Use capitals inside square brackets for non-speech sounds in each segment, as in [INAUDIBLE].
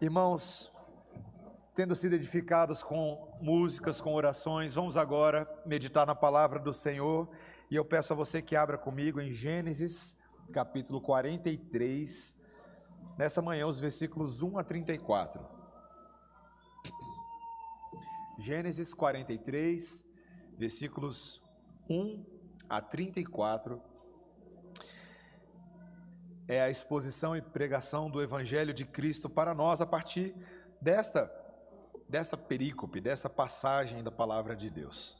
Irmãos, tendo sido edificados com músicas, com orações, vamos agora meditar na palavra do Senhor. E eu peço a você que abra comigo em Gênesis, capítulo 43, nessa manhã, os versículos 1 a 34. Gênesis 43, versículos 1 a 34 é a exposição e pregação do Evangelho de Cristo para nós a partir desta, desta perícope, desta passagem da palavra de Deus.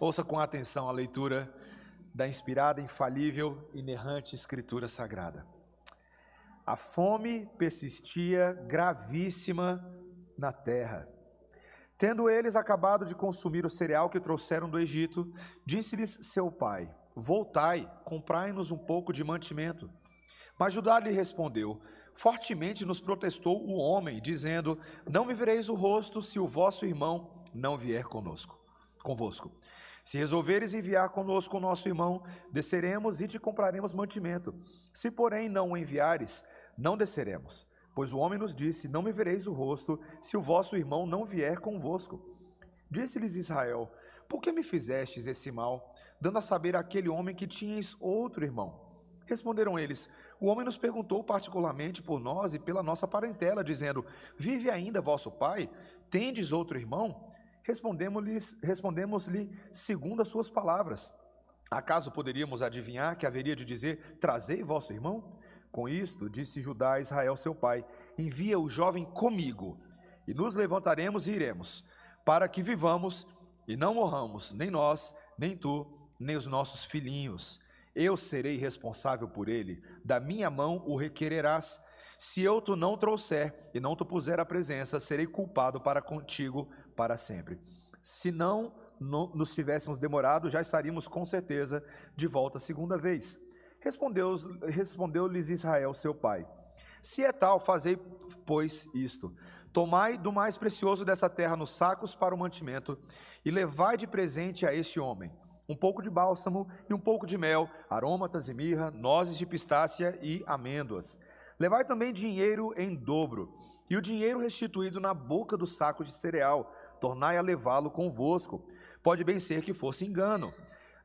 Ouça com atenção a leitura da inspirada, infalível, inerrante Escritura Sagrada. A fome persistia gravíssima na terra. Tendo eles acabado de consumir o cereal que trouxeram do Egito, disse-lhes seu pai: Voltai, comprai-nos um pouco de mantimento. Mas Judá lhe respondeu: Fortemente nos protestou o homem, dizendo: Não me vereis o rosto se o vosso irmão não vier conosco, convosco. Se resolveres enviar conosco o nosso irmão, desceremos e te compraremos mantimento. Se, porém, não o enviares, não desceremos. Pois o homem nos disse: Não me vereis o rosto se o vosso irmão não vier convosco. Disse-lhes Israel: Por que me fizestes esse mal? Dando a saber àquele homem que tinhas outro irmão. Responderam eles: O homem nos perguntou particularmente por nós e pela nossa parentela, dizendo: Vive ainda vosso pai? Tendes outro irmão? Respondemos-lhe respondemos segundo as suas palavras. Acaso poderíamos adivinhar que haveria de dizer: Trazei vosso irmão? Com isto, disse Judá a Israel seu pai: Envia o jovem comigo, e nos levantaremos e iremos, para que vivamos e não morramos, nem nós, nem tu, nem os nossos filhinhos. Eu serei responsável por ele, da minha mão o requererás. Se eu tu não trouxer e não tu puser a presença, serei culpado para contigo para sempre. Se não nos tivéssemos demorado, já estaríamos com certeza de volta a segunda vez. Respondeu-lhes respondeu Israel, seu pai: Se é tal, fazei, pois, isto: Tomai do mais precioso dessa terra nos sacos para o mantimento, e levai de presente a este homem um pouco de bálsamo e um pouco de mel, aromatas e mirra, nozes de pistácia e amêndoas. Levai também dinheiro em dobro, e o dinheiro restituído na boca do saco de cereal, tornai a levá-lo convosco. Pode bem ser que fosse engano.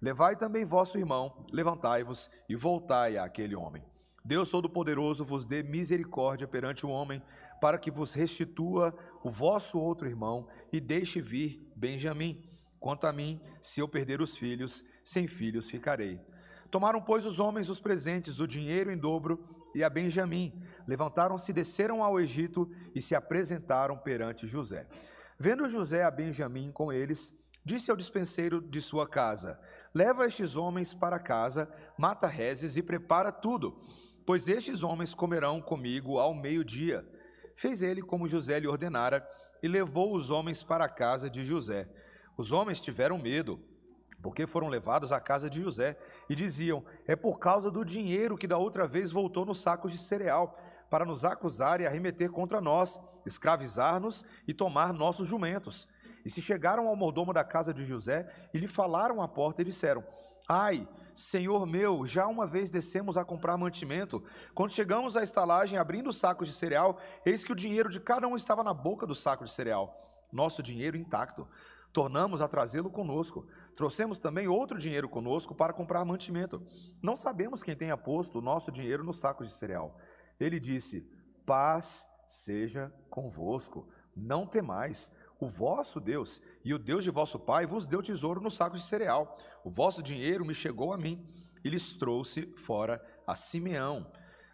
Levai também vosso irmão, levantai-vos e voltai àquele homem. Deus Todo-Poderoso vos dê misericórdia perante o homem, para que vos restitua o vosso outro irmão e deixe vir Benjamim Quanto a mim, se eu perder os filhos, sem filhos ficarei. Tomaram, pois, os homens os presentes, o dinheiro em dobro, e a Benjamim. Levantaram-se, desceram ao Egito e se apresentaram perante José. Vendo José a Benjamim com eles, disse ao dispenseiro de sua casa: Leva estes homens para casa, mata rezes e prepara tudo, pois estes homens comerão comigo ao meio-dia. Fez ele como José lhe ordenara e levou os homens para a casa de José. Os homens tiveram medo, porque foram levados à casa de José e diziam: É por causa do dinheiro que da outra vez voltou nos sacos de cereal, para nos acusar e arremeter contra nós, escravizar-nos e tomar nossos jumentos. E se chegaram ao mordomo da casa de José e lhe falaram à porta e disseram: Ai, senhor meu, já uma vez descemos a comprar mantimento. Quando chegamos à estalagem, abrindo os sacos de cereal, eis que o dinheiro de cada um estava na boca do saco de cereal, nosso dinheiro intacto tornamos a trazê-lo conosco. Trouxemos também outro dinheiro conosco para comprar mantimento. Não sabemos quem tenha posto o nosso dinheiro nos sacos de cereal. Ele disse: Paz seja convosco, não temais. O vosso Deus e o Deus de vosso pai vos deu tesouro nos sacos de cereal. O vosso dinheiro me chegou a mim e lhes trouxe fora a Simeão.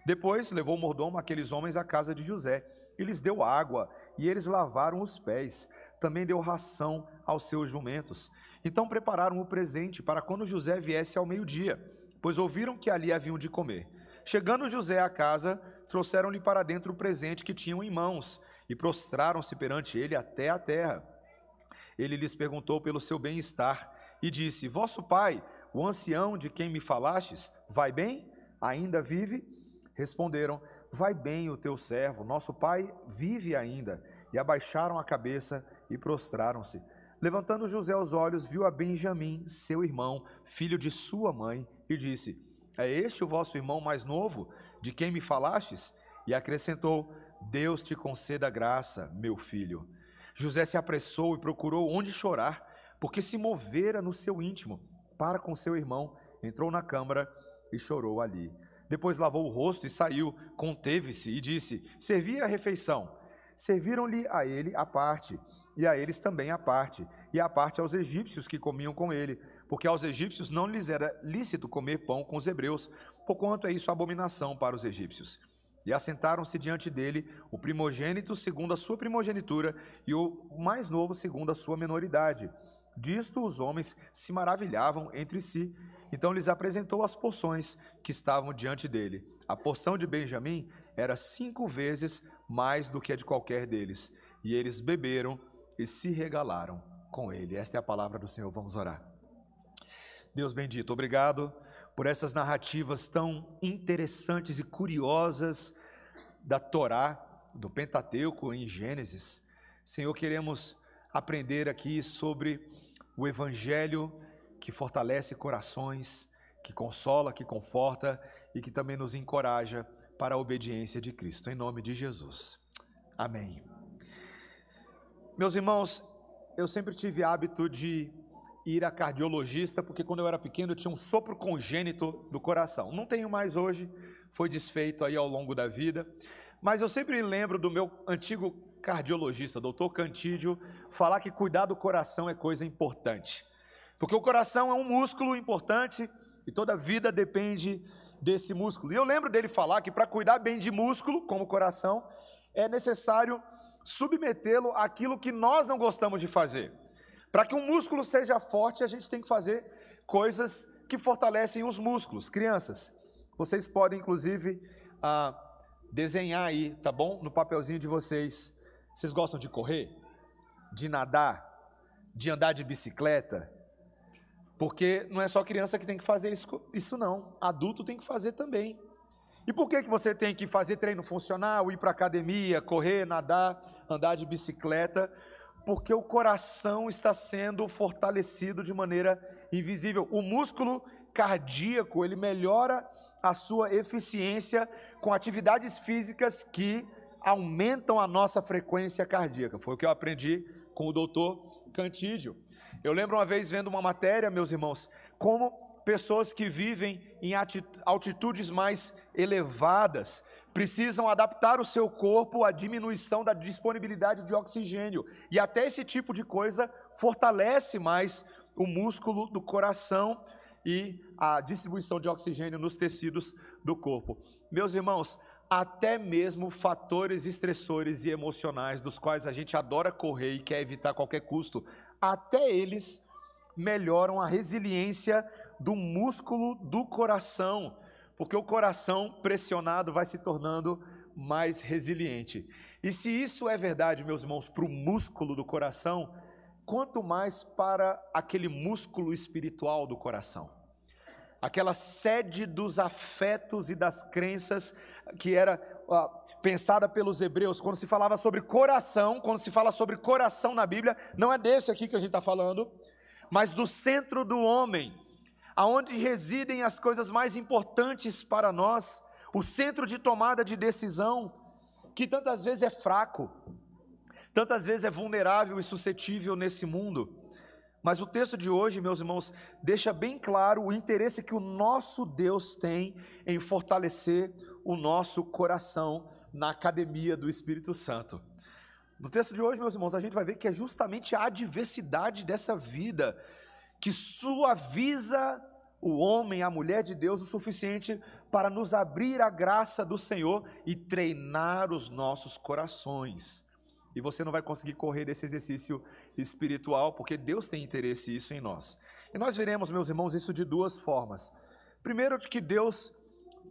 Depois levou o mordomo aqueles homens à casa de José e lhes deu água, e eles lavaram os pés também deu ração aos seus jumentos. Então prepararam o presente para quando José viesse ao meio-dia, pois ouviram que ali haviam de comer. Chegando José à casa, trouxeram-lhe para dentro o presente que tinham em mãos e prostraram-se perante ele até a terra. Ele lhes perguntou pelo seu bem-estar e disse: Vosso pai, o ancião de quem me falastes, vai bem? Ainda vive? Responderam: Vai bem o teu servo, nosso pai vive ainda. E abaixaram a cabeça e prostraram-se. Levantando José os olhos, viu a Benjamim, seu irmão, filho de sua mãe, e disse: É este o vosso irmão mais novo, de quem me falastes? e acrescentou: Deus te conceda graça, meu filho. José se apressou e procurou onde chorar, porque se movera no seu íntimo para com seu irmão, entrou na câmara e chorou ali. Depois lavou o rosto e saiu, conteve-se e disse: Servi a refeição. Serviram-lhe a ele a parte, e a eles também a parte, e a parte aos egípcios que comiam com ele, porque aos egípcios não lhes era lícito comer pão com os hebreus, porquanto é isso abominação para os egípcios. E assentaram-se diante dele o primogênito segundo a sua primogenitura e o mais novo segundo a sua menoridade. Disto os homens se maravilhavam entre si. Então lhes apresentou as porções que estavam diante dele. A porção de Benjamim era cinco vezes mais do que a de qualquer deles. E eles beberam e se regalaram com ele. Esta é a palavra do Senhor. Vamos orar. Deus bendito, obrigado por essas narrativas tão interessantes e curiosas da Torá, do Pentateuco em Gênesis. Senhor, queremos aprender aqui sobre o Evangelho que fortalece corações, que consola, que conforta e que também nos encoraja para a obediência de Cristo. Em nome de Jesus. Amém. Meus irmãos, eu sempre tive hábito de ir a cardiologista, porque quando eu era pequeno eu tinha um sopro congênito do coração. Não tenho mais hoje, foi desfeito aí ao longo da vida. Mas eu sempre lembro do meu antigo cardiologista, doutor Cantídio, falar que cuidar do coração é coisa importante. Porque o coração é um músculo importante e toda vida depende desse músculo. E eu lembro dele falar que para cuidar bem de músculo, como o coração, é necessário submetê-lo àquilo que nós não gostamos de fazer. Para que um músculo seja forte, a gente tem que fazer coisas que fortalecem os músculos. Crianças, vocês podem inclusive ah, desenhar aí, tá bom? No papelzinho de vocês. Vocês gostam de correr? De nadar? De andar de bicicleta? Porque não é só criança que tem que fazer isso, isso não. Adulto tem que fazer também. E por que, que você tem que fazer treino funcional, ir para academia, correr, nadar, andar de bicicleta? porque o coração está sendo fortalecido de maneira invisível. O músculo cardíaco, ele melhora a sua eficiência com atividades físicas que aumentam a nossa frequência cardíaca. Foi o que eu aprendi com o doutor Cantídio. Eu lembro uma vez vendo uma matéria, meus irmãos, como pessoas que vivem em altitudes mais elevadas precisam adaptar o seu corpo à diminuição da disponibilidade de oxigênio. E até esse tipo de coisa fortalece mais o músculo do coração e a distribuição de oxigênio nos tecidos do corpo. Meus irmãos, até mesmo fatores estressores e emocionais, dos quais a gente adora correr e quer evitar a qualquer custo, até eles melhoram a resiliência do músculo do coração, porque o coração pressionado vai se tornando mais resiliente. E se isso é verdade, meus irmãos, para o músculo do coração, quanto mais para aquele músculo espiritual do coração. Aquela sede dos afetos e das crenças que era pensada pelos hebreus, quando se falava sobre coração, quando se fala sobre coração na Bíblia, não é desse aqui que a gente está falando, mas do centro do homem, aonde residem as coisas mais importantes para nós, o centro de tomada de decisão, que tantas vezes é fraco, tantas vezes é vulnerável e suscetível nesse mundo. Mas o texto de hoje, meus irmãos, deixa bem claro o interesse que o nosso Deus tem em fortalecer o nosso coração na academia do Espírito Santo. No texto de hoje, meus irmãos, a gente vai ver que é justamente a adversidade dessa vida que suaviza o homem, a mulher de Deus o suficiente para nos abrir a graça do Senhor e treinar os nossos corações. E você não vai conseguir correr desse exercício espiritual, porque Deus tem interesse isso em nós. E nós veremos, meus irmãos, isso de duas formas. Primeiro, que Deus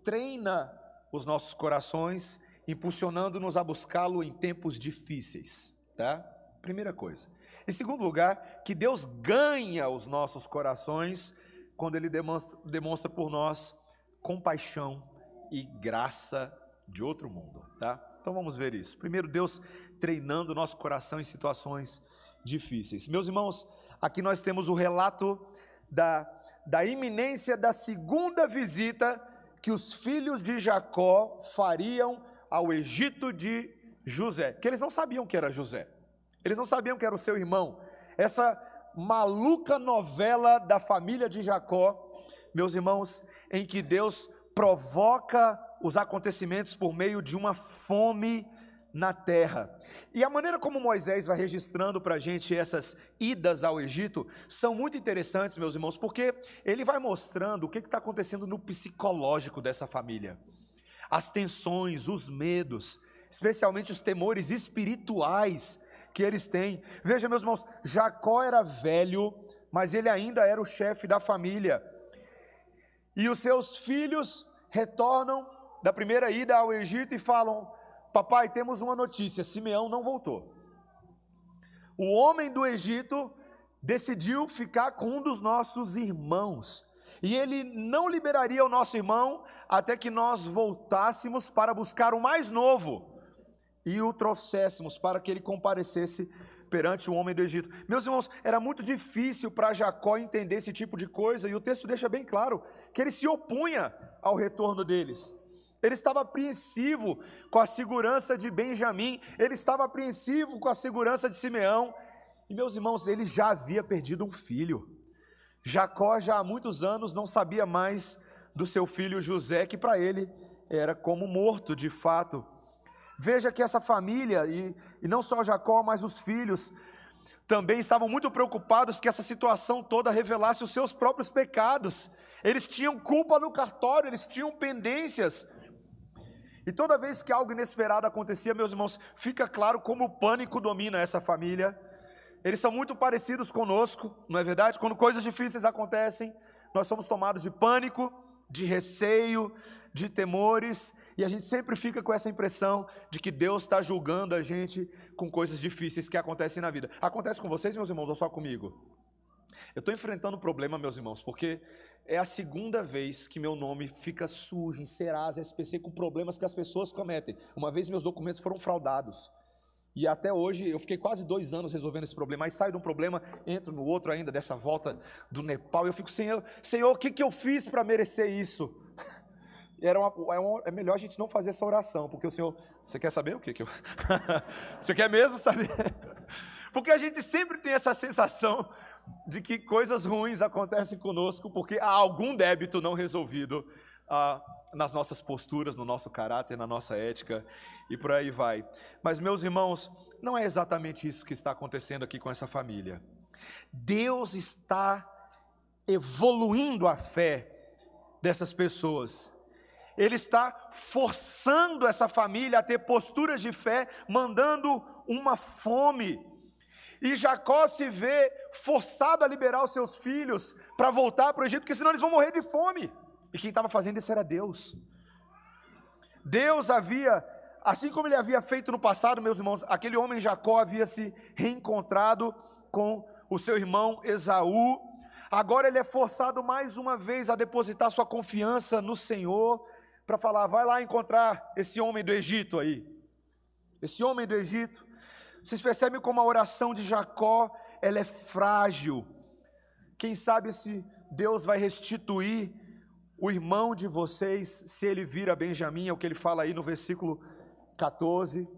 treina os nossos corações, impulsionando-nos a buscá-lo em tempos difíceis, tá? Primeira coisa. Em segundo lugar, que Deus ganha os nossos corações quando Ele demonstra, demonstra por nós compaixão e graça de outro mundo, tá? Então vamos ver isso. Primeiro, Deus treinando nosso coração em situações difíceis. Meus irmãos, aqui nós temos o relato da, da iminência da segunda visita que os filhos de Jacó fariam ao Egito de José, que eles não sabiam que era José, eles não sabiam que era o seu irmão. Essa maluca novela da família de Jacó, meus irmãos, em que Deus provoca os acontecimentos por meio de uma fome na terra. E a maneira como Moisés vai registrando para a gente essas idas ao Egito são muito interessantes, meus irmãos, porque ele vai mostrando o que está acontecendo no psicológico dessa família. As tensões, os medos, especialmente os temores espirituais que eles têm. Veja, meus irmãos, Jacó era velho, mas ele ainda era o chefe da família. E os seus filhos retornam da primeira ida ao Egito e falam: Papai, temos uma notícia: Simeão não voltou. O homem do Egito decidiu ficar com um dos nossos irmãos. E ele não liberaria o nosso irmão até que nós voltássemos para buscar o mais novo e o trouxéssemos para que ele comparecesse perante o homem do Egito. Meus irmãos, era muito difícil para Jacó entender esse tipo de coisa, e o texto deixa bem claro que ele se opunha ao retorno deles. Ele estava apreensivo com a segurança de Benjamim, ele estava apreensivo com a segurança de Simeão. E meus irmãos, ele já havia perdido um filho. Jacó já há muitos anos não sabia mais do seu filho José, que para ele era como morto de fato. Veja que essa família, e, e não só Jacó, mas os filhos, também estavam muito preocupados que essa situação toda revelasse os seus próprios pecados. Eles tinham culpa no cartório, eles tinham pendências. E toda vez que algo inesperado acontecia, meus irmãos, fica claro como o pânico domina essa família. Eles são muito parecidos conosco, não é verdade? Quando coisas difíceis acontecem, nós somos tomados de pânico, de receio, de temores, e a gente sempre fica com essa impressão de que Deus está julgando a gente com coisas difíceis que acontecem na vida. Acontece com vocês, meus irmãos, ou só comigo? Eu estou enfrentando um problema, meus irmãos, porque é a segunda vez que meu nome fica sujo em Serasa SPC com problemas que as pessoas cometem. Uma vez meus documentos foram fraudados. E até hoje eu fiquei quase dois anos resolvendo esse problema. Aí saio de um problema, entro no outro ainda, dessa volta do Nepal. E eu fico, Senhor, Senhor o que, que eu fiz para merecer isso? Era uma, é, uma, é, melhor a gente não fazer essa oração, porque o Senhor. Você quer saber o que, que eu. [LAUGHS] você quer mesmo saber? [LAUGHS] Porque a gente sempre tem essa sensação de que coisas ruins acontecem conosco porque há algum débito não resolvido ah, nas nossas posturas, no nosso caráter, na nossa ética e por aí vai. Mas, meus irmãos, não é exatamente isso que está acontecendo aqui com essa família. Deus está evoluindo a fé dessas pessoas. Ele está forçando essa família a ter posturas de fé, mandando uma fome e Jacó se vê forçado a liberar os seus filhos para voltar para o Egito, porque senão eles vão morrer de fome. E quem estava fazendo isso era Deus. Deus havia, assim como ele havia feito no passado, meus irmãos, aquele homem Jacó havia se reencontrado com o seu irmão Esaú. Agora ele é forçado mais uma vez a depositar sua confiança no Senhor, para falar: vai lá encontrar esse homem do Egito aí. Esse homem do Egito. Vocês percebem como a oração de Jacó ela é frágil. Quem sabe se Deus vai restituir o irmão de vocês, se ele vira Benjamim, é o que ele fala aí no versículo 14.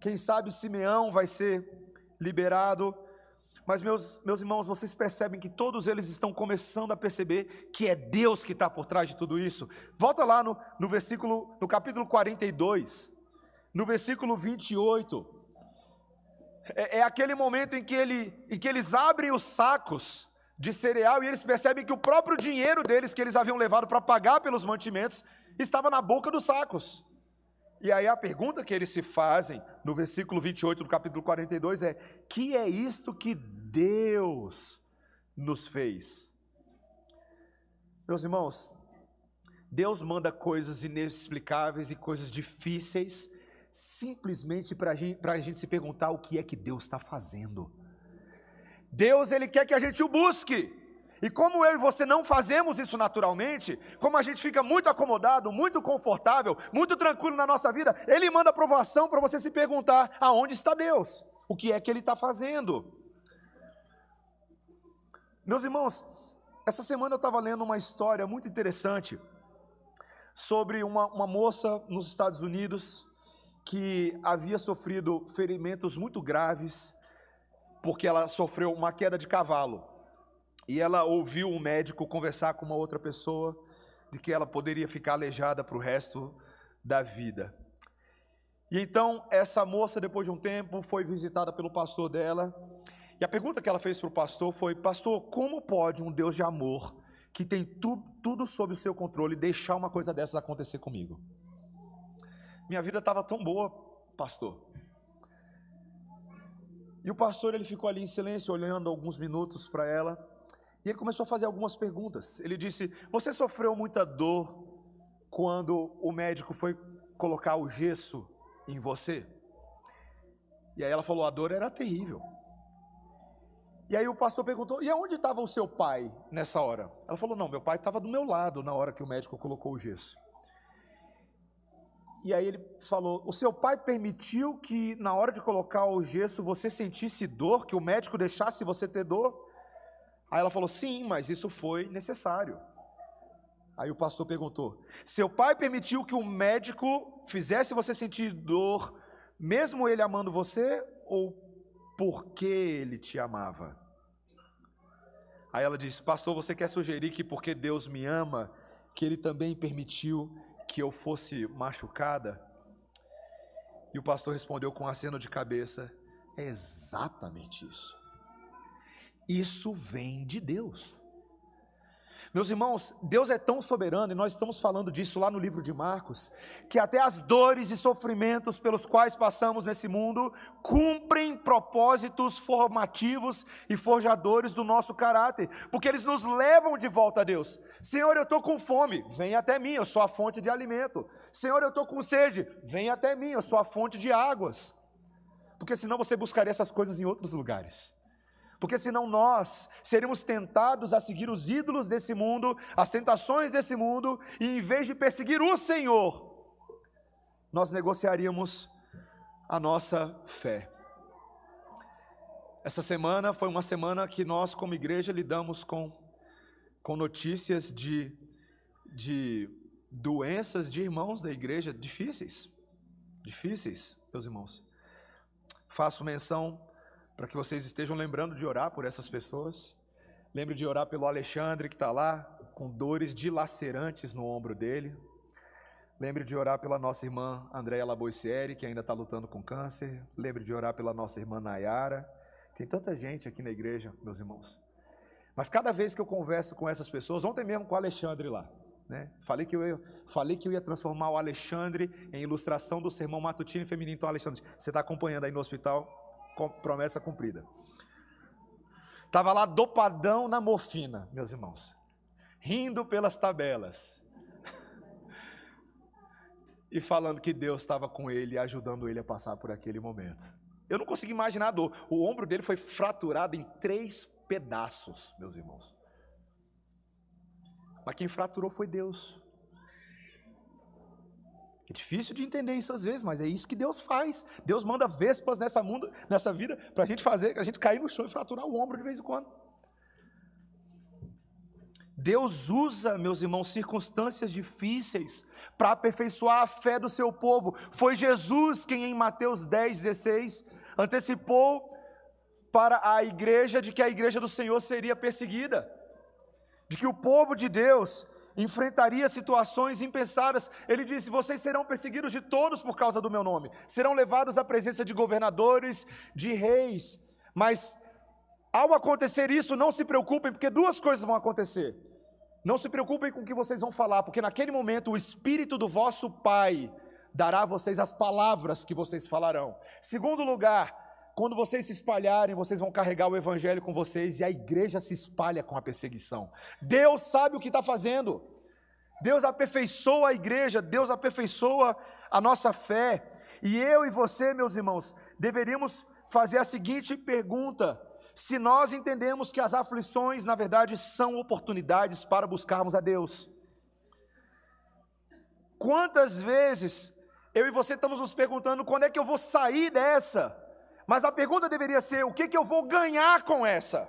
Quem sabe Simeão vai ser liberado. Mas, meus, meus irmãos, vocês percebem que todos eles estão começando a perceber que é Deus que está por trás de tudo isso. Volta lá no, no versículo, no capítulo 42, no versículo 28 é, é aquele momento em que, ele, em que eles abrem os sacos de cereal e eles percebem que o próprio dinheiro deles que eles haviam levado para pagar pelos mantimentos estava na boca dos sacos. E aí a pergunta que eles se fazem no versículo 28 do capítulo 42 é: que é isto que Deus nos fez? Meus irmãos, Deus manda coisas inexplicáveis e coisas difíceis simplesmente para a gente se perguntar o que é que Deus está fazendo. Deus, Ele quer que a gente o busque. E como eu e você não fazemos isso naturalmente, como a gente fica muito acomodado, muito confortável, muito tranquilo na nossa vida, Ele manda aprovação para você se perguntar: aonde está Deus? O que é que Ele está fazendo? Meus irmãos, essa semana eu estava lendo uma história muito interessante sobre uma, uma moça nos Estados Unidos que havia sofrido ferimentos muito graves, porque ela sofreu uma queda de cavalo. E ela ouviu um médico conversar com uma outra pessoa de que ela poderia ficar aleijada para o resto da vida. E então essa moça, depois de um tempo, foi visitada pelo pastor dela. E a pergunta que ela fez para o pastor foi: Pastor, como pode um Deus de amor, que tem tu, tudo sob o seu controle, deixar uma coisa dessas acontecer comigo? Minha vida estava tão boa, pastor. E o pastor ele ficou ali em silêncio, olhando alguns minutos para ela. E ele começou a fazer algumas perguntas. Ele disse: Você sofreu muita dor quando o médico foi colocar o gesso em você? E aí ela falou: a dor era terrível. E aí o pastor perguntou: e aonde estava o seu pai nessa hora? Ela falou: não, meu pai estava do meu lado na hora que o médico colocou o gesso. E aí ele falou: o seu pai permitiu que na hora de colocar o gesso você sentisse dor, que o médico deixasse você ter dor? Aí ela falou: sim, mas isso foi necessário. Aí o pastor perguntou: Seu pai permitiu que o médico fizesse você sentir dor, mesmo ele amando você, ou porque ele te amava? Aí ela disse: Pastor, você quer sugerir que porque Deus me ama, que ele também permitiu que eu fosse machucada? E o pastor respondeu com um aceno de cabeça: É exatamente isso. Isso vem de Deus. Meus irmãos, Deus é tão soberano, e nós estamos falando disso lá no livro de Marcos, que até as dores e sofrimentos pelos quais passamos nesse mundo cumprem propósitos formativos e forjadores do nosso caráter, porque eles nos levam de volta a Deus. Senhor, eu estou com fome, vem até mim, eu sou a fonte de alimento. Senhor, eu estou com sede, vem até mim, eu sou a fonte de águas. Porque senão você buscaria essas coisas em outros lugares porque senão nós seríamos tentados a seguir os ídolos desse mundo, as tentações desse mundo, e em vez de perseguir o Senhor, nós negociaríamos a nossa fé. Essa semana foi uma semana que nós, como igreja, lidamos com, com notícias de, de doenças de irmãos da igreja difíceis. Difíceis, meus irmãos. Faço menção para que vocês estejam lembrando de orar por essas pessoas. Lembre de orar pelo Alexandre que está lá, com dores dilacerantes no ombro dele. Lembre de orar pela nossa irmã Andréia Laboicieri, que ainda está lutando com câncer. Lembre de orar pela nossa irmã Nayara. Tem tanta gente aqui na igreja, meus irmãos. Mas cada vez que eu converso com essas pessoas, ontem mesmo com o Alexandre lá, né? Falei que eu falei que eu ia transformar o Alexandre em ilustração do sermão matutino e feminino. Então, Alexandre, você está acompanhando aí no hospital? Promessa cumprida. Estava lá dopadão na morfina, meus irmãos, rindo pelas tabelas [LAUGHS] e falando que Deus estava com ele, ajudando ele a passar por aquele momento. Eu não consegui imaginar a dor. O ombro dele foi fraturado em três pedaços, meus irmãos. Mas quem fraturou foi Deus. É difícil de entender isso às vezes, mas é isso que Deus faz. Deus manda vespas nessa, mundo, nessa vida para a gente fazer, a gente cair no chão e fraturar o ombro de vez em quando. Deus usa, meus irmãos, circunstâncias difíceis para aperfeiçoar a fé do seu povo. Foi Jesus quem, em Mateus 10, 16, antecipou para a igreja de que a igreja do Senhor seria perseguida, de que o povo de Deus enfrentaria situações impensadas. Ele disse: Vocês serão perseguidos de todos por causa do meu nome, serão levados à presença de governadores, de reis. Mas ao acontecer isso, não se preocupem, porque duas coisas vão acontecer. Não se preocupem com o que vocês vão falar, porque naquele momento o Espírito do vosso Pai dará a vocês as palavras que vocês falarão. Segundo lugar, quando vocês se espalharem, vocês vão carregar o evangelho com vocês e a igreja se espalha com a perseguição. Deus sabe o que está fazendo. Deus aperfeiçoa a igreja, Deus aperfeiçoa a nossa fé. E eu e você, meus irmãos, deveríamos fazer a seguinte pergunta: se nós entendemos que as aflições, na verdade, são oportunidades para buscarmos a Deus. Quantas vezes eu e você estamos nos perguntando quando é que eu vou sair dessa? Mas a pergunta deveria ser: o que, que eu vou ganhar com essa?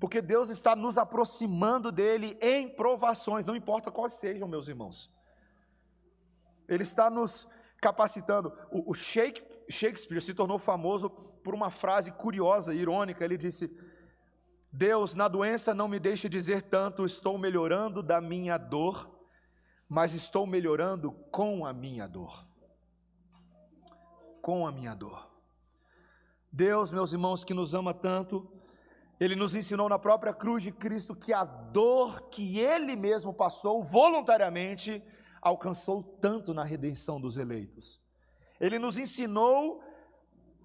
Porque Deus está nos aproximando dele em provações, não importa quais sejam, meus irmãos. Ele está nos capacitando. O, Shakespeare se tornou famoso por uma frase curiosa, irônica. Ele disse: Deus, na doença não me deixe dizer tanto, estou melhorando da minha dor, mas estou melhorando com a minha dor. Com a minha dor. Deus, meus irmãos, que nos ama tanto, Ele nos ensinou na própria cruz de Cristo que a dor que Ele mesmo passou voluntariamente alcançou tanto na redenção dos eleitos. Ele nos ensinou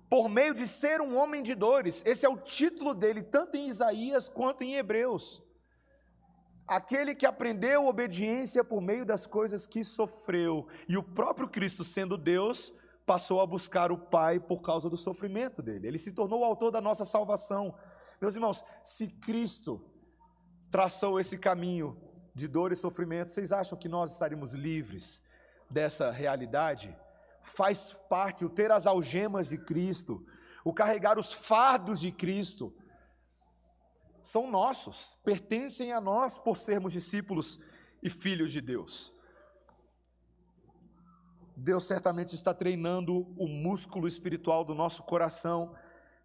por meio de ser um homem de dores. Esse é o título dele, tanto em Isaías quanto em Hebreus. Aquele que aprendeu obediência por meio das coisas que sofreu. E o próprio Cristo, sendo Deus, passou a buscar o Pai por causa do sofrimento dele. Ele se tornou o autor da nossa salvação. Meus irmãos, se Cristo traçou esse caminho de dor e sofrimento, vocês acham que nós estaríamos livres dessa realidade? Faz parte o ter as algemas de Cristo, o carregar os fardos de Cristo, são nossos, pertencem a nós por sermos discípulos e filhos de Deus. Deus certamente está treinando o músculo espiritual do nosso coração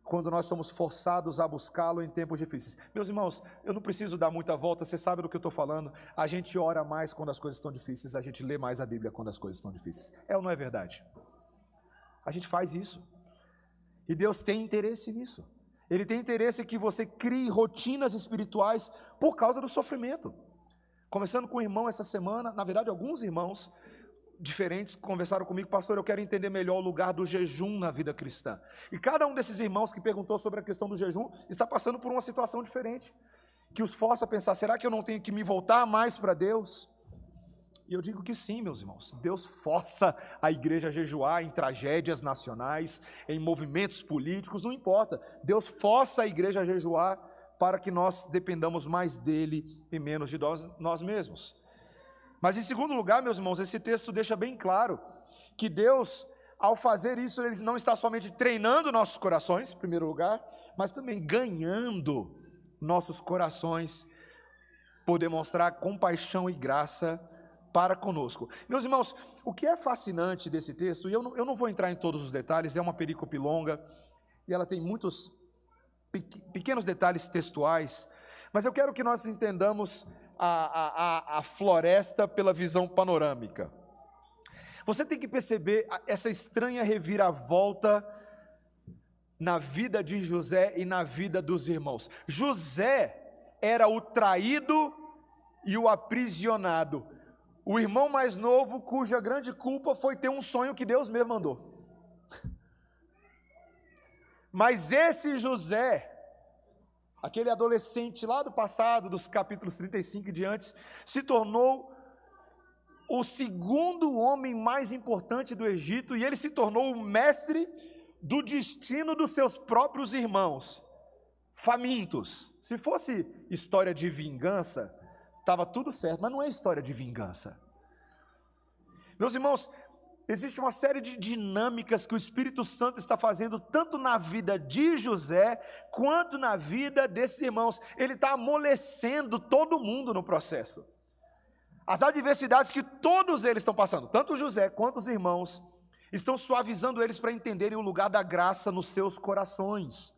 quando nós somos forçados a buscá-lo em tempos difíceis. Meus irmãos, eu não preciso dar muita volta, você sabe do que eu estou falando. A gente ora mais quando as coisas estão difíceis, a gente lê mais a Bíblia quando as coisas estão difíceis. É ou não é verdade? A gente faz isso. E Deus tem interesse nisso. Ele tem interesse que você crie rotinas espirituais por causa do sofrimento. Começando com o irmão essa semana, na verdade, alguns irmãos diferentes conversaram comigo, pastor, eu quero entender melhor o lugar do jejum na vida cristã. E cada um desses irmãos que perguntou sobre a questão do jejum está passando por uma situação diferente, que os força a pensar: será que eu não tenho que me voltar mais para Deus? E eu digo que sim, meus irmãos. Deus força a igreja a jejuar em tragédias nacionais, em movimentos políticos, não importa. Deus força a igreja a jejuar para que nós dependamos mais dele e menos de nós, nós mesmos. Mas em segundo lugar, meus irmãos, esse texto deixa bem claro que Deus, ao fazer isso, ele não está somente treinando nossos corações, em primeiro lugar, mas também ganhando nossos corações por demonstrar compaixão e graça para conosco. Meus irmãos, o que é fascinante desse texto, e eu não, eu não vou entrar em todos os detalhes, é uma perícope longa, e ela tem muitos pequenos detalhes textuais, mas eu quero que nós entendamos a, a, a floresta pela visão panorâmica. Você tem que perceber essa estranha reviravolta na vida de José e na vida dos irmãos. José era o traído e o aprisionado. O irmão mais novo, cuja grande culpa foi ter um sonho que Deus mesmo mandou. Mas esse José aquele adolescente lá do passado, dos capítulos 35 e diante, se tornou o segundo homem mais importante do Egito e ele se tornou o mestre do destino dos seus próprios irmãos, famintos. Se fosse história de vingança, estava tudo certo, mas não é história de vingança. Meus irmãos, Existe uma série de dinâmicas que o Espírito Santo está fazendo, tanto na vida de José, quanto na vida desses irmãos. Ele está amolecendo todo mundo no processo. As adversidades que todos eles estão passando, tanto José quanto os irmãos, estão suavizando eles para entenderem o lugar da graça nos seus corações.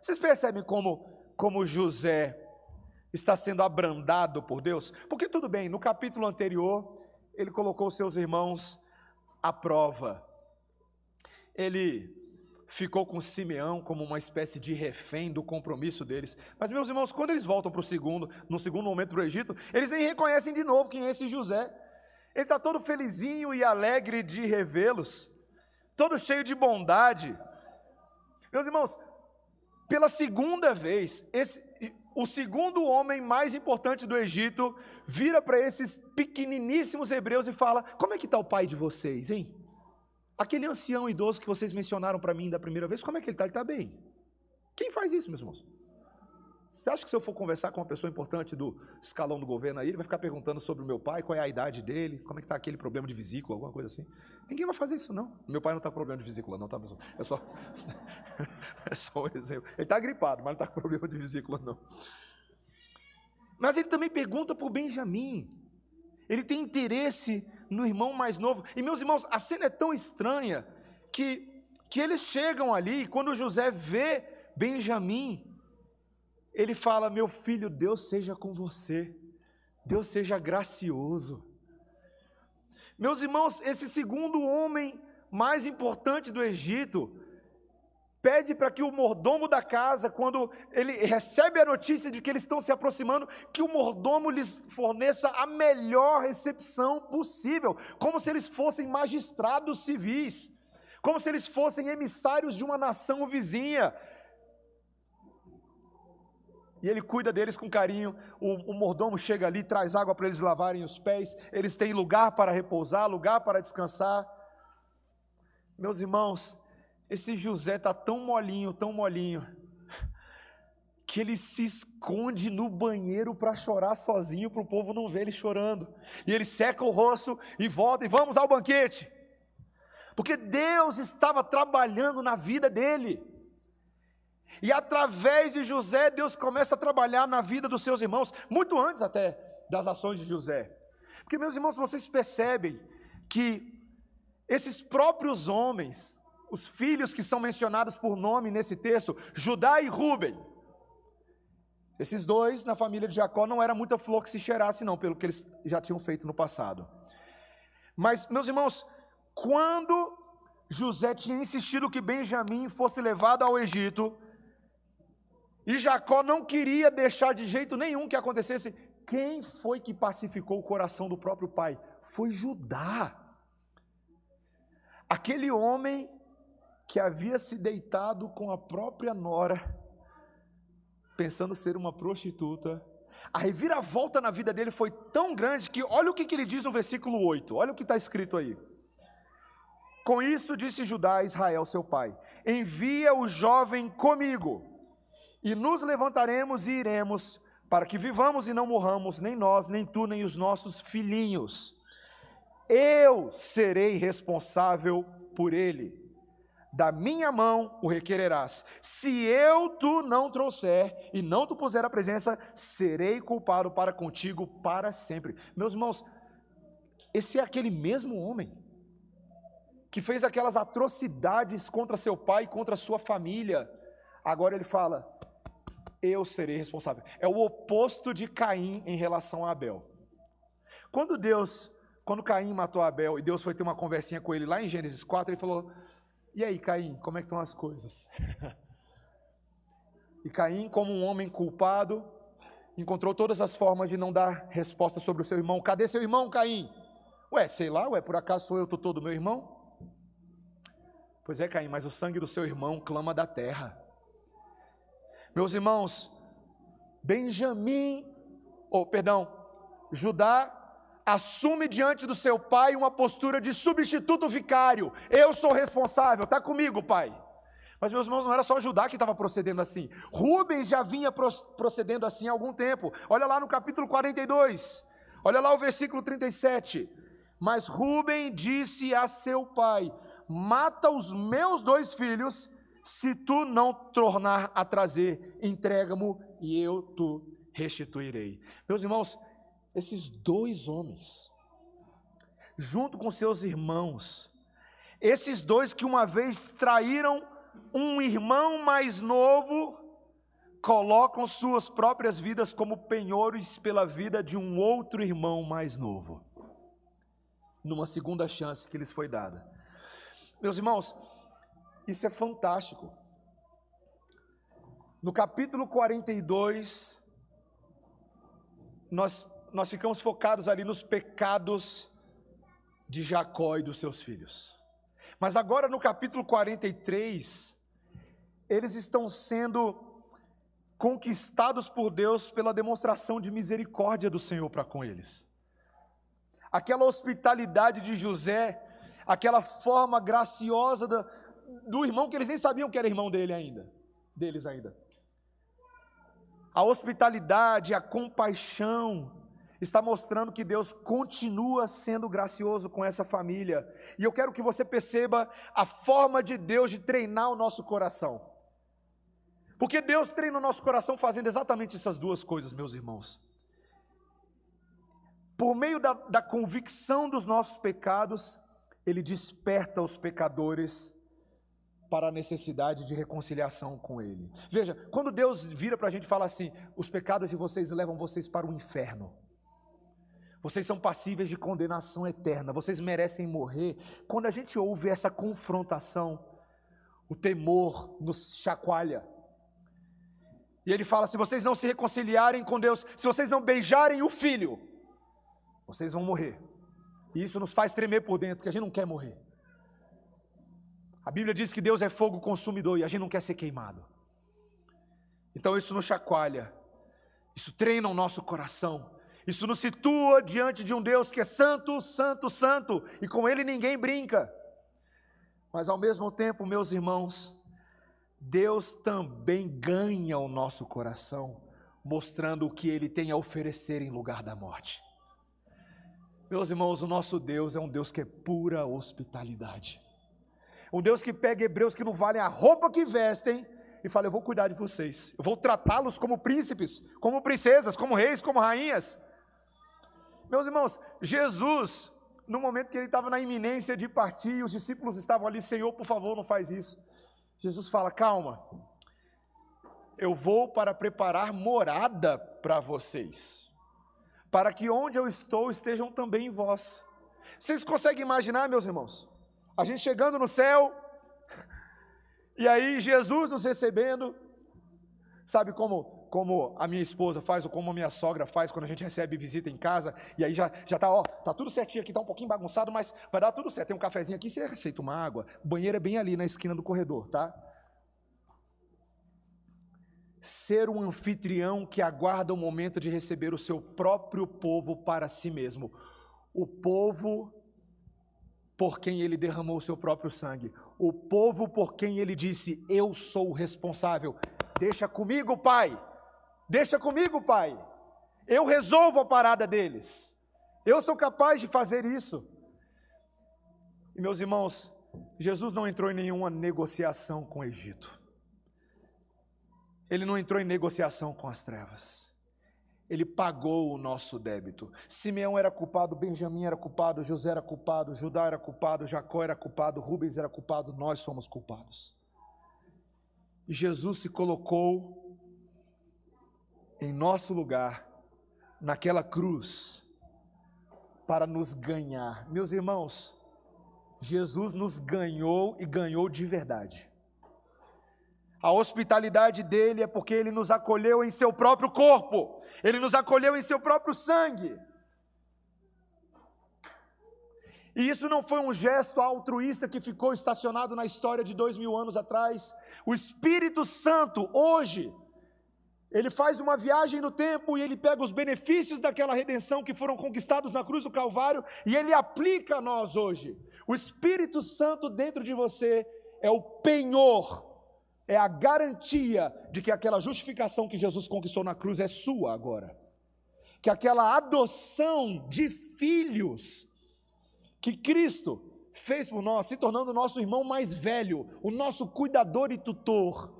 Vocês percebem como, como José está sendo abrandado por Deus? Porque tudo bem, no capítulo anterior, ele colocou seus irmãos a prova. Ele ficou com Simeão como uma espécie de refém do compromisso deles. Mas, meus irmãos, quando eles voltam para o segundo, no segundo momento para o Egito, eles nem reconhecem de novo quem é esse José. Ele está todo felizinho e alegre de revê-los, todo cheio de bondade. Meus irmãos, pela segunda vez, esse, o segundo homem mais importante do Egito vira para esses pequeniníssimos hebreus e fala: Como é que está o pai de vocês, hein? Aquele ancião idoso que vocês mencionaram para mim da primeira vez, como é que ele está? Ele está bem. Quem faz isso, meus irmãos? Você acha que se eu for conversar com uma pessoa importante do escalão do governo aí, ele vai ficar perguntando sobre o meu pai, qual é a idade dele, como é que está aquele problema de vesícula, alguma coisa assim? Ninguém vai fazer isso, não. Meu pai não está com problema de vesícula, não, tá? É só, [LAUGHS] é só um exemplo. Ele está gripado, mas não está com problema de vesícula, não. Mas ele também pergunta para o Benjamim. Ele tem interesse no irmão mais novo. E meus irmãos, a cena é tão estranha que, que eles chegam ali, e quando José vê Benjamim, ele fala: Meu filho, Deus seja com você, Deus seja gracioso. Meus irmãos, esse segundo homem mais importante do Egito, pede para que o mordomo da casa, quando ele recebe a notícia de que eles estão se aproximando, que o mordomo lhes forneça a melhor recepção possível, como se eles fossem magistrados civis, como se eles fossem emissários de uma nação vizinha. E ele cuida deles com carinho. O, o mordomo chega ali, traz água para eles lavarem os pés. Eles têm lugar para repousar, lugar para descansar. Meus irmãos, esse José está tão molinho, tão molinho, que ele se esconde no banheiro para chorar sozinho, para o povo não ver ele chorando. E ele seca o rosto e volta e vamos ao banquete. Porque Deus estava trabalhando na vida dele. E através de José, Deus começa a trabalhar na vida dos seus irmãos, muito antes até das ações de José. Porque, meus irmãos, vocês percebem que esses próprios homens, os filhos que são mencionados por nome nesse texto, Judá e Ruben. Esses dois, na família de Jacó, não era muita flor que se cheirasse, não, pelo que eles já tinham feito no passado. Mas, meus irmãos, quando José tinha insistido que Benjamim fosse levado ao Egito, e Jacó não queria deixar de jeito nenhum que acontecesse, quem foi que pacificou o coração do próprio pai? Foi Judá. Aquele homem que havia se deitado com a própria nora, pensando ser uma prostituta. A reviravolta na vida dele foi tão grande que, olha o que, ele diz no versículo 8, olha o que está escrito aí. Com isso disse Judá a Israel, seu pai: Envia o jovem comigo, e nos levantaremos e iremos, para que vivamos e não morramos, nem nós, nem tu, nem os nossos filhinhos. Eu serei responsável por ele da minha mão o requererás. Se eu tu não trouxer e não tu puser a presença, serei culpado para contigo para sempre. Meus irmãos, esse é aquele mesmo homem que fez aquelas atrocidades contra seu pai, contra sua família. Agora ele fala: Eu serei responsável. É o oposto de Caim em relação a Abel. Quando Deus, quando Caim matou Abel e Deus foi ter uma conversinha com ele lá em Gênesis 4, ele falou: e aí, Caim, como é que estão as coisas? [LAUGHS] e Caim, como um homem culpado, encontrou todas as formas de não dar resposta sobre o seu irmão. Cadê seu irmão, Caim? Ué, sei lá, ué, por acaso sou eu tutor do meu irmão? Pois é, Caim, mas o sangue do seu irmão clama da terra. Meus irmãos, Benjamim, ou perdão, Judá assume diante do seu pai uma postura de substituto vicário. Eu sou responsável, está comigo, pai. Mas, meus irmãos, não era só Judá que estava procedendo assim. Rubens já vinha procedendo assim há algum tempo. Olha lá no capítulo 42. Olha lá o versículo 37. Mas Rubem disse a seu pai: Mata os meus dois filhos, se tu não tornar a trazer, entrega-mo e eu tu restituirei. Meus irmãos, esses dois homens, junto com seus irmãos, esses dois que uma vez traíram um irmão mais novo, colocam suas próprias vidas como penhores pela vida de um outro irmão mais novo, numa segunda chance que lhes foi dada. Meus irmãos, isso é fantástico. No capítulo 42, nós nós ficamos focados ali nos pecados de Jacó e dos seus filhos. Mas agora no capítulo 43, eles estão sendo conquistados por Deus pela demonstração de misericórdia do Senhor para com eles. Aquela hospitalidade de José, aquela forma graciosa do, do irmão que eles nem sabiam que era irmão dele ainda, deles ainda. A hospitalidade, a compaixão, está mostrando que Deus continua sendo gracioso com essa família. E eu quero que você perceba a forma de Deus de treinar o nosso coração. Porque Deus treina o nosso coração fazendo exatamente essas duas coisas, meus irmãos. Por meio da, da convicção dos nossos pecados, Ele desperta os pecadores para a necessidade de reconciliação com Ele. Veja, quando Deus vira para a gente e fala assim: os pecados de vocês levam vocês para o inferno. Vocês são passíveis de condenação eterna, vocês merecem morrer. Quando a gente ouve essa confrontação, o temor nos chacoalha. E ele fala: se vocês não se reconciliarem com Deus, se vocês não beijarem o filho, vocês vão morrer. E isso nos faz tremer por dentro, porque a gente não quer morrer. A Bíblia diz que Deus é fogo consumidor e a gente não quer ser queimado. Então isso nos chacoalha, isso treina o nosso coração, isso nos situa diante de um Deus que é santo, santo, santo, e com ele ninguém brinca. Mas ao mesmo tempo, meus irmãos, Deus também ganha o nosso coração, mostrando o que ele tem a oferecer em lugar da morte. Meus irmãos, o nosso Deus é um Deus que é pura hospitalidade. Um Deus que pega hebreus que não valem a roupa que vestem e fala: Eu vou cuidar de vocês, eu vou tratá-los como príncipes, como princesas, como reis, como rainhas. Meus irmãos, Jesus, no momento que ele estava na iminência de partir, os discípulos estavam ali: Senhor, por favor, não faz isso. Jesus fala: Calma, eu vou para preparar morada para vocês, para que onde eu estou estejam também vós. Vocês conseguem imaginar, meus irmãos? A gente chegando no céu, e aí Jesus nos recebendo, sabe como como a minha esposa faz ou como a minha sogra faz quando a gente recebe visita em casa, e aí já já tá, ó, tá tudo certinho aqui, tá um pouquinho bagunçado, mas vai dar tudo certo. Tem um cafezinho aqui, você aceita uma água. O banheiro é bem ali na esquina do corredor, tá? Ser um anfitrião que aguarda o momento de receber o seu próprio povo para si mesmo. O povo por quem ele derramou o seu próprio sangue, o povo por quem ele disse: Eu sou o responsável. Deixa comigo, Pai. Deixa comigo, Pai. Eu resolvo a parada deles. Eu sou capaz de fazer isso. E meus irmãos, Jesus não entrou em nenhuma negociação com o Egito. Ele não entrou em negociação com as trevas. Ele pagou o nosso débito. Simeão era culpado, Benjamim era culpado, José era culpado, Judá era culpado, Jacó era culpado, Rubens era culpado, nós somos culpados. E Jesus se colocou em nosso lugar, naquela cruz, para nos ganhar. Meus irmãos, Jesus nos ganhou e ganhou de verdade. A hospitalidade dele é porque ele nos acolheu em seu próprio corpo, ele nos acolheu em seu próprio sangue. E isso não foi um gesto altruísta que ficou estacionado na história de dois mil anos atrás. O Espírito Santo, hoje, ele faz uma viagem no tempo e ele pega os benefícios daquela redenção que foram conquistados na cruz do Calvário e ele aplica a nós hoje. O Espírito Santo dentro de você é o penhor é a garantia de que aquela justificação que Jesus conquistou na cruz é sua agora. Que aquela adoção de filhos que Cristo fez por nós, se tornando o nosso irmão mais velho, o nosso cuidador e tutor,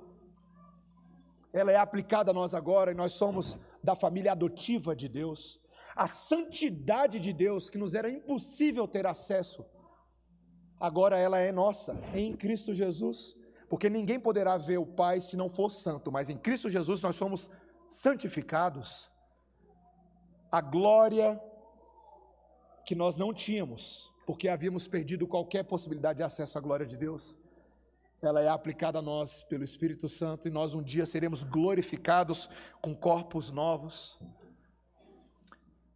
ela é aplicada a nós agora e nós somos da família adotiva de Deus. A santidade de Deus, que nos era impossível ter acesso, agora ela é nossa, em Cristo Jesus porque ninguém poderá ver o Pai se não for santo, mas em Cristo Jesus nós somos santificados. A glória que nós não tínhamos, porque havíamos perdido qualquer possibilidade de acesso à glória de Deus, ela é aplicada a nós pelo Espírito Santo e nós um dia seremos glorificados com corpos novos.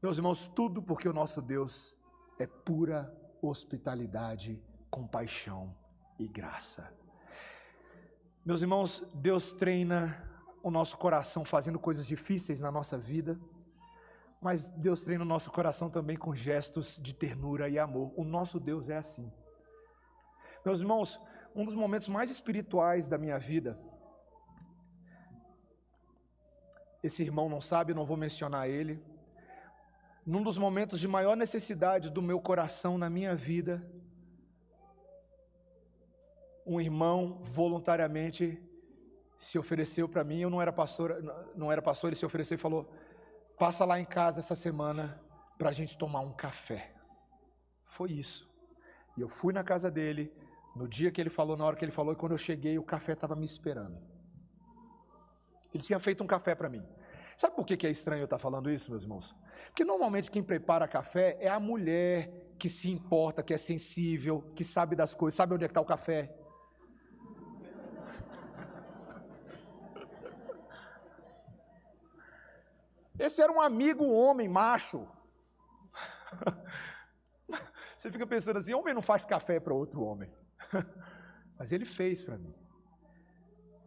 Meus irmãos, tudo porque o nosso Deus é pura hospitalidade, compaixão e graça. Meus irmãos, Deus treina o nosso coração fazendo coisas difíceis na nossa vida, mas Deus treina o nosso coração também com gestos de ternura e amor. O nosso Deus é assim. Meus irmãos, um dos momentos mais espirituais da minha vida, esse irmão não sabe, não vou mencionar ele. Num dos momentos de maior necessidade do meu coração na minha vida, um irmão voluntariamente se ofereceu para mim, eu não era pastor, não era pastor, ele se ofereceu e falou: "Passa lá em casa essa semana para a gente tomar um café. Foi isso. E eu fui na casa dele, no dia que ele falou, na hora que ele falou, e quando eu cheguei, o café estava me esperando. Ele tinha feito um café para mim. Sabe por que é estranho eu estar falando isso, meus irmãos? Porque normalmente quem prepara café é a mulher que se importa, que é sensível, que sabe das coisas, sabe onde é está o café. Esse era um amigo homem, macho. [LAUGHS] Você fica pensando assim: homem não faz café para outro homem. [LAUGHS] Mas ele fez para mim.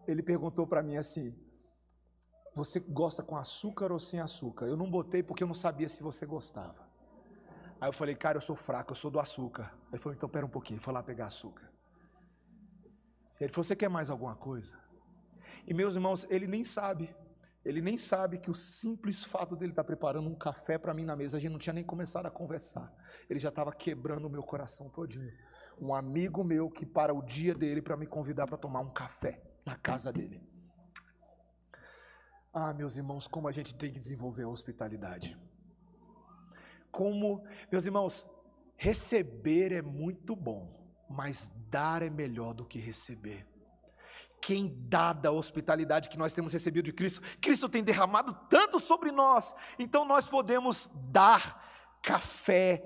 Ele perguntou para mim assim: Você gosta com açúcar ou sem açúcar? Eu não botei porque eu não sabia se você gostava. Aí eu falei: Cara, eu sou fraco, eu sou do açúcar. Ele falou: Então pera um pouquinho, vou lá pegar açúcar. Ele falou: Você quer mais alguma coisa? E meus irmãos, ele nem sabe. Ele nem sabe que o simples fato dele estar preparando um café para mim na mesa, a gente não tinha nem começado a conversar. Ele já estava quebrando o meu coração todinho. Um amigo meu que para o dia dele para me convidar para tomar um café na casa dele. Ah, meus irmãos, como a gente tem que desenvolver a hospitalidade. Como, meus irmãos, receber é muito bom, mas dar é melhor do que receber quem dada a hospitalidade que nós temos recebido de Cristo, Cristo tem derramado tanto sobre nós, então nós podemos dar café,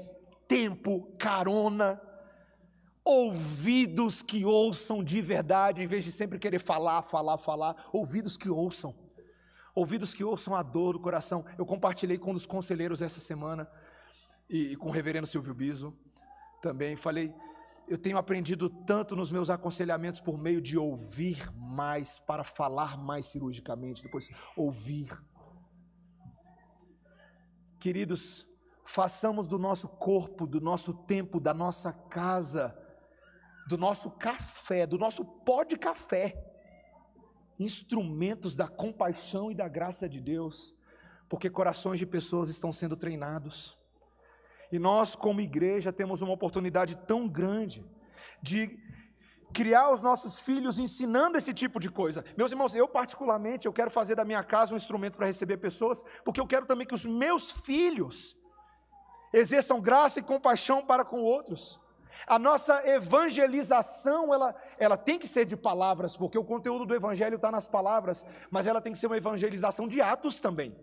tempo, carona, ouvidos que ouçam de verdade, em vez de sempre querer falar, falar, falar, ouvidos que ouçam, ouvidos que ouçam a dor do coração. Eu compartilhei com um dos conselheiros essa semana, e, e com o reverendo Silvio Biso também, falei, eu tenho aprendido tanto nos meus aconselhamentos por meio de ouvir mais, para falar mais cirurgicamente, depois ouvir. Queridos, façamos do nosso corpo, do nosso tempo, da nossa casa, do nosso café, do nosso pó de café, instrumentos da compaixão e da graça de Deus, porque corações de pessoas estão sendo treinados. E nós, como igreja, temos uma oportunidade tão grande de criar os nossos filhos ensinando esse tipo de coisa. Meus irmãos, eu particularmente, eu quero fazer da minha casa um instrumento para receber pessoas, porque eu quero também que os meus filhos exerçam graça e compaixão para com outros. A nossa evangelização, ela, ela tem que ser de palavras, porque o conteúdo do evangelho está nas palavras, mas ela tem que ser uma evangelização de atos também.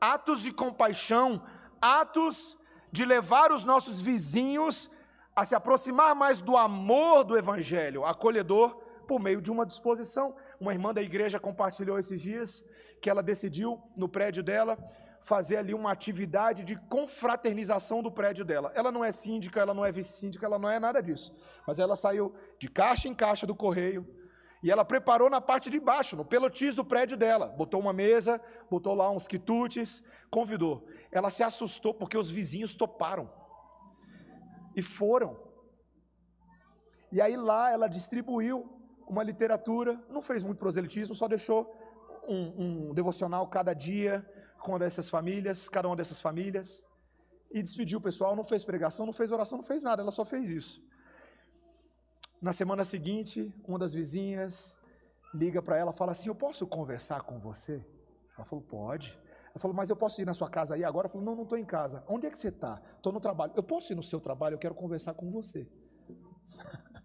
Atos de compaixão, atos de levar os nossos vizinhos a se aproximar mais do amor do Evangelho, acolhedor, por meio de uma disposição. Uma irmã da igreja compartilhou esses dias que ela decidiu, no prédio dela, fazer ali uma atividade de confraternização do prédio dela. Ela não é síndica, ela não é vice-síndica, ela não é nada disso. Mas ela saiu de caixa em caixa do correio e ela preparou na parte de baixo, no pelotis do prédio dela. Botou uma mesa, botou lá uns quitutes, convidou. Ela se assustou porque os vizinhos toparam. E foram. E aí lá ela distribuiu uma literatura, não fez muito proselitismo, só deixou um, um devocional cada dia com uma dessas famílias, cada uma dessas famílias, e despediu o pessoal, não fez pregação, não fez oração, não fez nada, ela só fez isso. Na semana seguinte, uma das vizinhas liga para ela, fala assim: "Eu posso conversar com você?" Ela falou: "Pode". Ela falou: "Mas eu posso ir na sua casa aí agora?" Ela falou: "Não, não estou em casa. Onde é que você está? Estou no trabalho. Eu posso ir no seu trabalho? Eu quero conversar com você." [LAUGHS]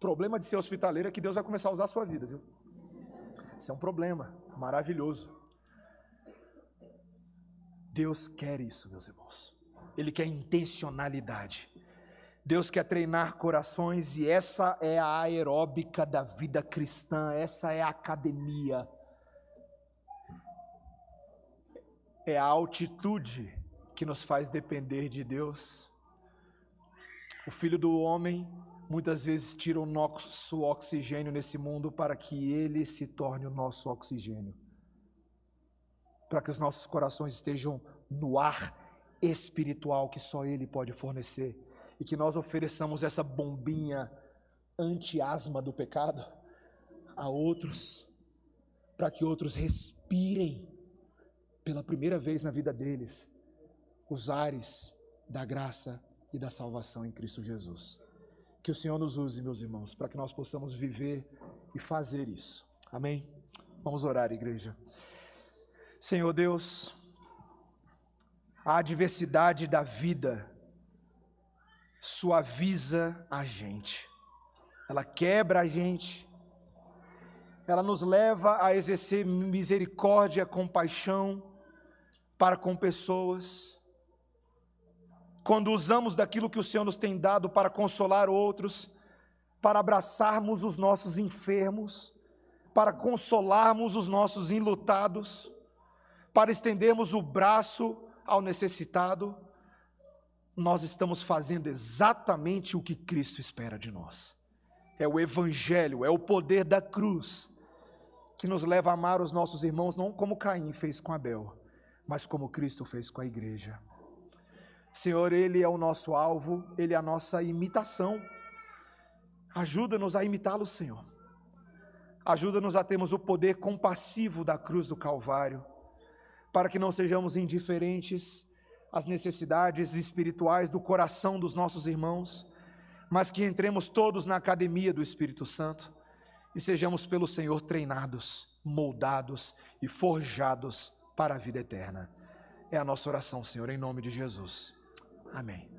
problema de ser hospitaleiro é que Deus vai começar a usar a sua vida, viu? Isso é um problema maravilhoso. Deus quer isso, meus irmãos. Ele quer intencionalidade. Deus quer treinar corações e essa é a aeróbica da vida cristã, essa é a academia. É a altitude que nos faz depender de Deus. O filho do homem muitas vezes tira o nosso oxigênio nesse mundo para que ele se torne o nosso oxigênio. Para que os nossos corações estejam no ar espiritual que só ele pode fornecer e que nós ofereçamos essa bombinha anti-asma do pecado a outros, para que outros respirem pela primeira vez na vida deles os ares da graça e da salvação em Cristo Jesus. Que o Senhor nos use, meus irmãos, para que nós possamos viver e fazer isso. Amém? Vamos orar, igreja. Senhor Deus, A adversidade da vida suaviza a gente, ela quebra a gente, ela nos leva a exercer misericórdia, compaixão para com pessoas. Quando usamos daquilo que o Senhor nos tem dado para consolar outros, para abraçarmos os nossos enfermos, para consolarmos os nossos enlutados, para estendermos o braço ao necessitado, nós estamos fazendo exatamente o que Cristo espera de nós. É o Evangelho, é o poder da cruz que nos leva a amar os nossos irmãos, não como Caim fez com Abel, mas como Cristo fez com a igreja. Senhor, Ele é o nosso alvo, Ele é a nossa imitação. Ajuda-nos a imitá-lo, Senhor. Ajuda-nos a termos o poder compassivo da cruz do Calvário, para que não sejamos indiferentes às necessidades espirituais do coração dos nossos irmãos, mas que entremos todos na academia do Espírito Santo e sejamos pelo Senhor treinados, moldados e forjados para a vida eterna. É a nossa oração, Senhor, em nome de Jesus. Amém.